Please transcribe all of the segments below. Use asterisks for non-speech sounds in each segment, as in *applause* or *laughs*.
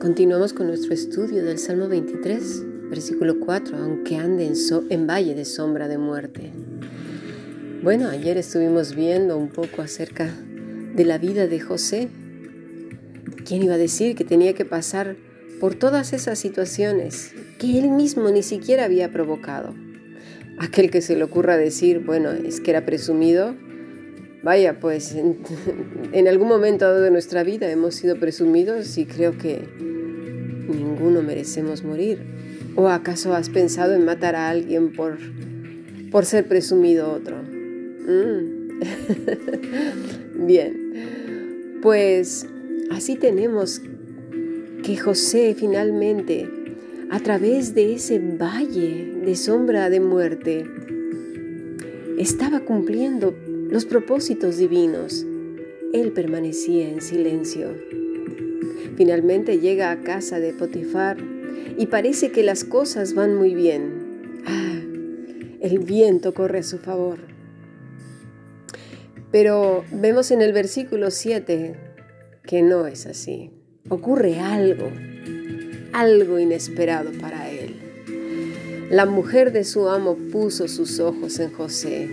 Continuamos con nuestro estudio del Salmo 23, versículo 4, aunque ande en, en, valle de sombra de muerte. Bueno, ayer estuvimos viendo un poco acerca de la vida de José. ¿Quién iba a decir que tenía que pasar por todas esas situaciones que él mismo ni siquiera había provocado? Aquel que se le ocurra decir, bueno, es que era presumido, vaya, pues en, *laughs* algún momento de nuestra vida hemos sido presumidos y creo que ninguno merecemos morir. ¿O acaso has pensado en matar a alguien por, por ser presumido otro? Mm. *laughs* Bien, pues así tenemos que José finalmente, a través de ese valle de sombra de muerte, estaba cumpliendo los propósitos divinos. Él permanecía en silencio. Finalmente llega a casa de Potifar y parece que las cosas van muy bien. Ah, el viento corre a su favor. Pero vemos en el versículo 7 que no es así. Ocurre algo, algo inesperado para él. La mujer de su amo puso sus ojos en José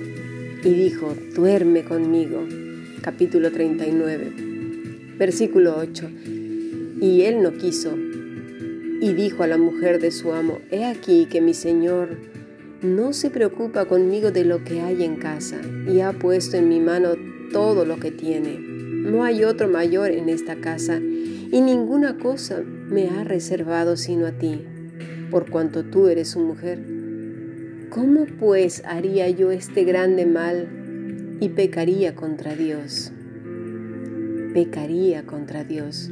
y dijo, duerme conmigo. Capítulo 39, versículo 8. Y él no quiso. Y dijo a la mujer de su amo, He aquí que mi señor no se preocupa conmigo de lo que hay en casa, y ha puesto en mi mano todo lo que tiene. No hay otro mayor en esta casa, y ninguna cosa me ha reservado sino a ti, por cuanto tú eres su mujer. ¿Cómo pues haría yo este grande mal y pecaría contra Dios? pecaría contra Dios.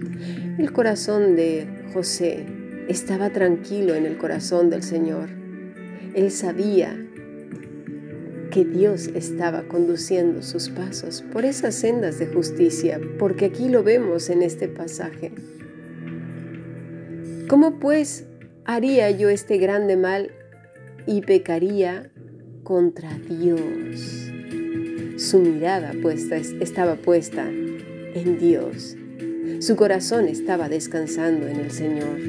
El corazón de José estaba tranquilo en el corazón del Señor. Él sabía que Dios estaba conduciendo sus pasos por esas sendas de justicia, porque aquí lo vemos en este pasaje. ¿Cómo pues haría yo este grande mal y pecaría contra Dios? Su mirada puesta, estaba puesta en Dios. Su corazón estaba descansando en el Señor.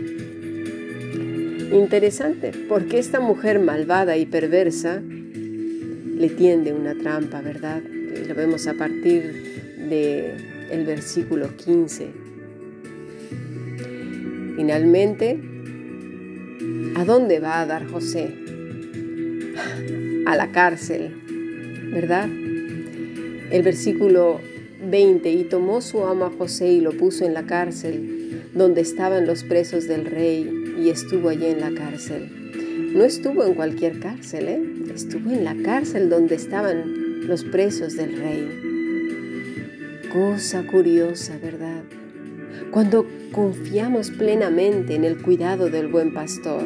Interesante, porque esta mujer malvada y perversa le tiende una trampa, ¿verdad? Lo vemos a partir del el versículo 15. Finalmente, ¿a dónde va a dar José? A la cárcel, ¿verdad? El versículo 20 y tomó su amo a José y lo puso en la cárcel, donde estaban los presos del rey, y estuvo allí en la cárcel. No estuvo en cualquier cárcel, ¿eh? estuvo en la cárcel donde estaban los presos del rey. Cosa curiosa, ¿verdad? Cuando confiamos plenamente en el cuidado del buen pastor,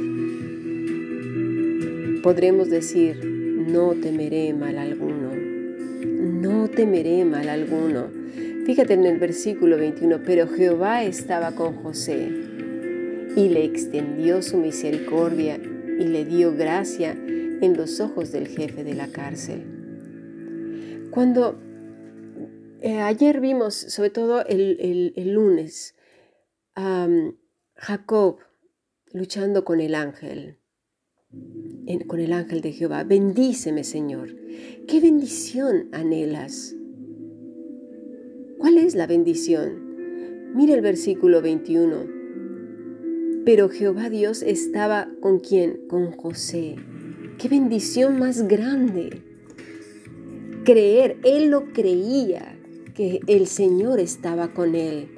podremos decir, no temeré mal alguno no temeré mal alguno. Fíjate en el versículo 21, pero Jehová estaba con José y le extendió su misericordia y le dio gracia en los ojos del jefe de la cárcel. Cuando eh, ayer vimos, sobre todo el, lunes, a Jacob luchando con el ángel, con el ángel de Jehová. Bendíceme, Señor. ¿Qué bendición anhelas? ¿Cuál es la bendición? Mira el versículo 21. Pero Jehová Dios estaba con quién? Con José. ¡Qué bendición más grande! Creer, él lo creía, que el Señor estaba con él.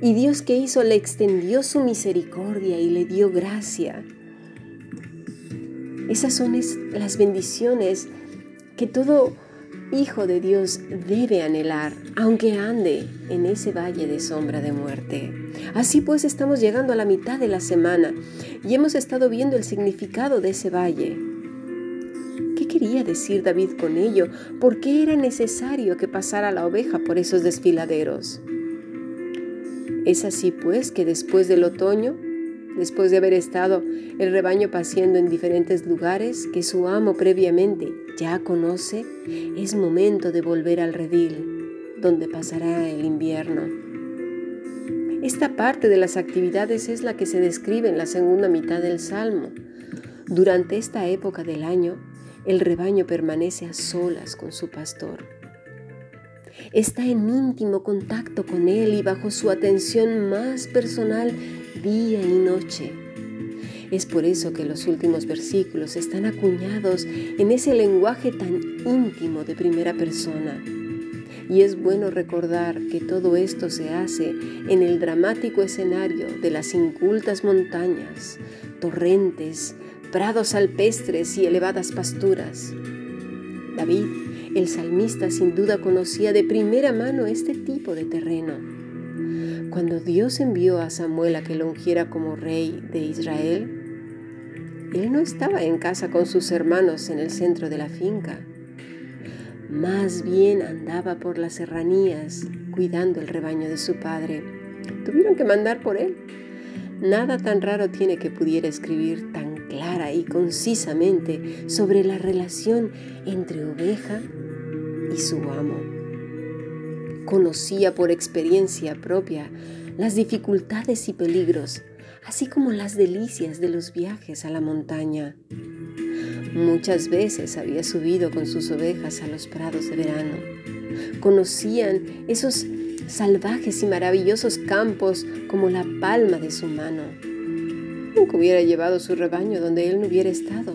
Y Dios que hizo le extendió su misericordia y le dio gracia. Esas son las bendiciones que todo hijo de Dios debe anhelar, aunque ande en ese valle de sombra de muerte. Así pues estamos llegando a la mitad de la semana y hemos estado viendo el significado de ese valle. ¿Qué quería decir David con ello? ¿Por qué era necesario que pasara la oveja por esos desfiladeros? Es así pues que después del otoño después de haber estado el rebaño paseando en diferentes lugares que su amo previamente ya conoce, es momento de volver al redil, donde pasará el invierno. Esta parte de las actividades es la que se describe en la segunda mitad del Salmo. Durante esta época del año, el rebaño permanece a solas con su pastor. Está en íntimo contacto con él y bajo su atención más personal día y noche. Es por eso que los últimos versículos están acuñados en ese lenguaje tan íntimo de primera persona. Y es bueno recordar que todo esto se hace en el dramático escenario de las incultas montañas, torrentes, prados alpestres y elevadas pasturas. David, el salmista, sin duda conocía de primera mano este tipo de terreno. Cuando Dios envió a Samuel a que lo ungiera como rey de Israel, él no estaba en casa con sus hermanos en el centro de la finca. Más bien andaba por las serranías cuidando el rebaño de su padre. Tuvieron que mandar por él. Nada tan raro tiene que pudiera escribir tan clara y concisamente sobre la relación entre oveja y su amo. Conocía por experiencia propia las dificultades y peligros, así como las delicias de los viajes a la montaña. Muchas veces había subido con sus ovejas a los prados de verano. Conocían esos salvajes y maravillosos campos como la palma de su mano Nunca hubiera llevado su rebaño donde él no hubiera estado.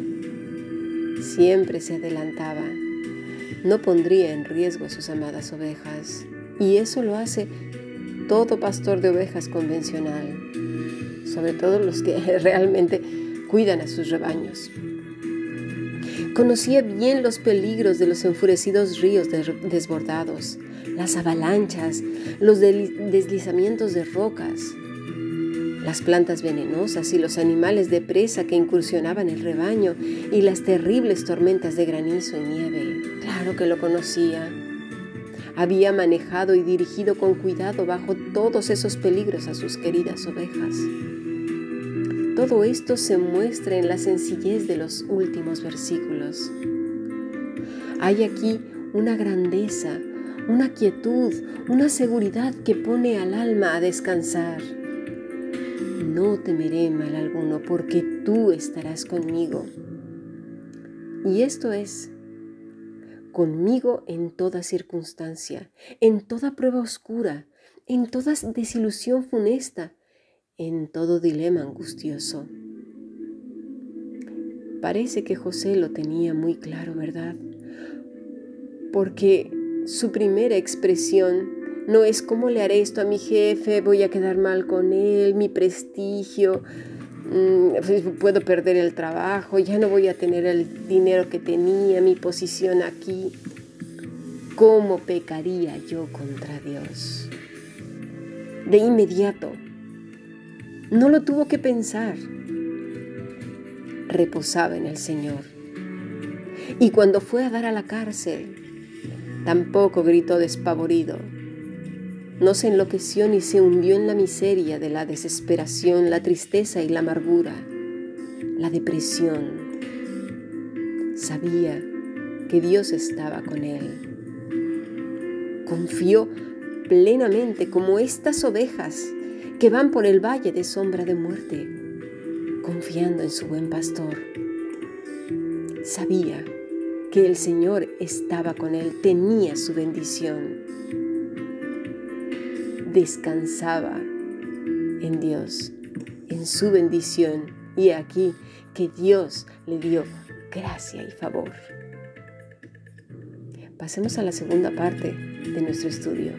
Siempre se adelantaba. No pondría en riesgo a sus amadas ovejas. Y eso lo hace todo pastor de ovejas convencional, sobre todo los que *laughs* realmente cuidan a sus rebaños. Conocía bien los peligros de los enfurecidos ríos desbordados, las avalanchas, los deslizamientos de rocas, las plantas venenosas y los animales de presa que incursionaban el rebaño y las terribles tormentas de granizo y nieve. Claro que lo conocía. Había manejado y dirigido con cuidado bajo todos esos peligros a sus queridas ovejas. Todo esto se muestra en la sencillez de los últimos versículos. Hay aquí una grandeza, una quietud, una seguridad que pone al alma a descansar no temeré mal alguno, porque tú estarás conmigo. Y esto es, conmigo en toda circunstancia, en toda prueba oscura, en toda desilusión funesta, en todo dilema angustioso. Parece que José lo tenía muy claro, ¿verdad? Porque su primera expresión no es cómo le haré esto a mi jefe, voy a quedar mal con él, mi prestigio, puedo perder el trabajo, ya no voy a tener el dinero que tenía, mi posición aquí. ¿Cómo pecaría yo contra Dios? De inmediato, no lo tuvo que pensar. Reposaba en el Señor. Y cuando fue a dar a la cárcel, tampoco gritó despavorido, no se enloqueció ni se hundió en la miseria de la desesperación, la tristeza y la amargura, la depresión. Sabía que Dios estaba con él. Confió plenamente como estas ovejas que van por el valle de sombra de muerte, confiando en su buen pastor. Sabía que el Señor estaba con él, tenía su bendición descansaba en Dios, en su bendición, y aquí que Dios le dio gracia y favor. Pasemos a la segunda parte de nuestro estudio.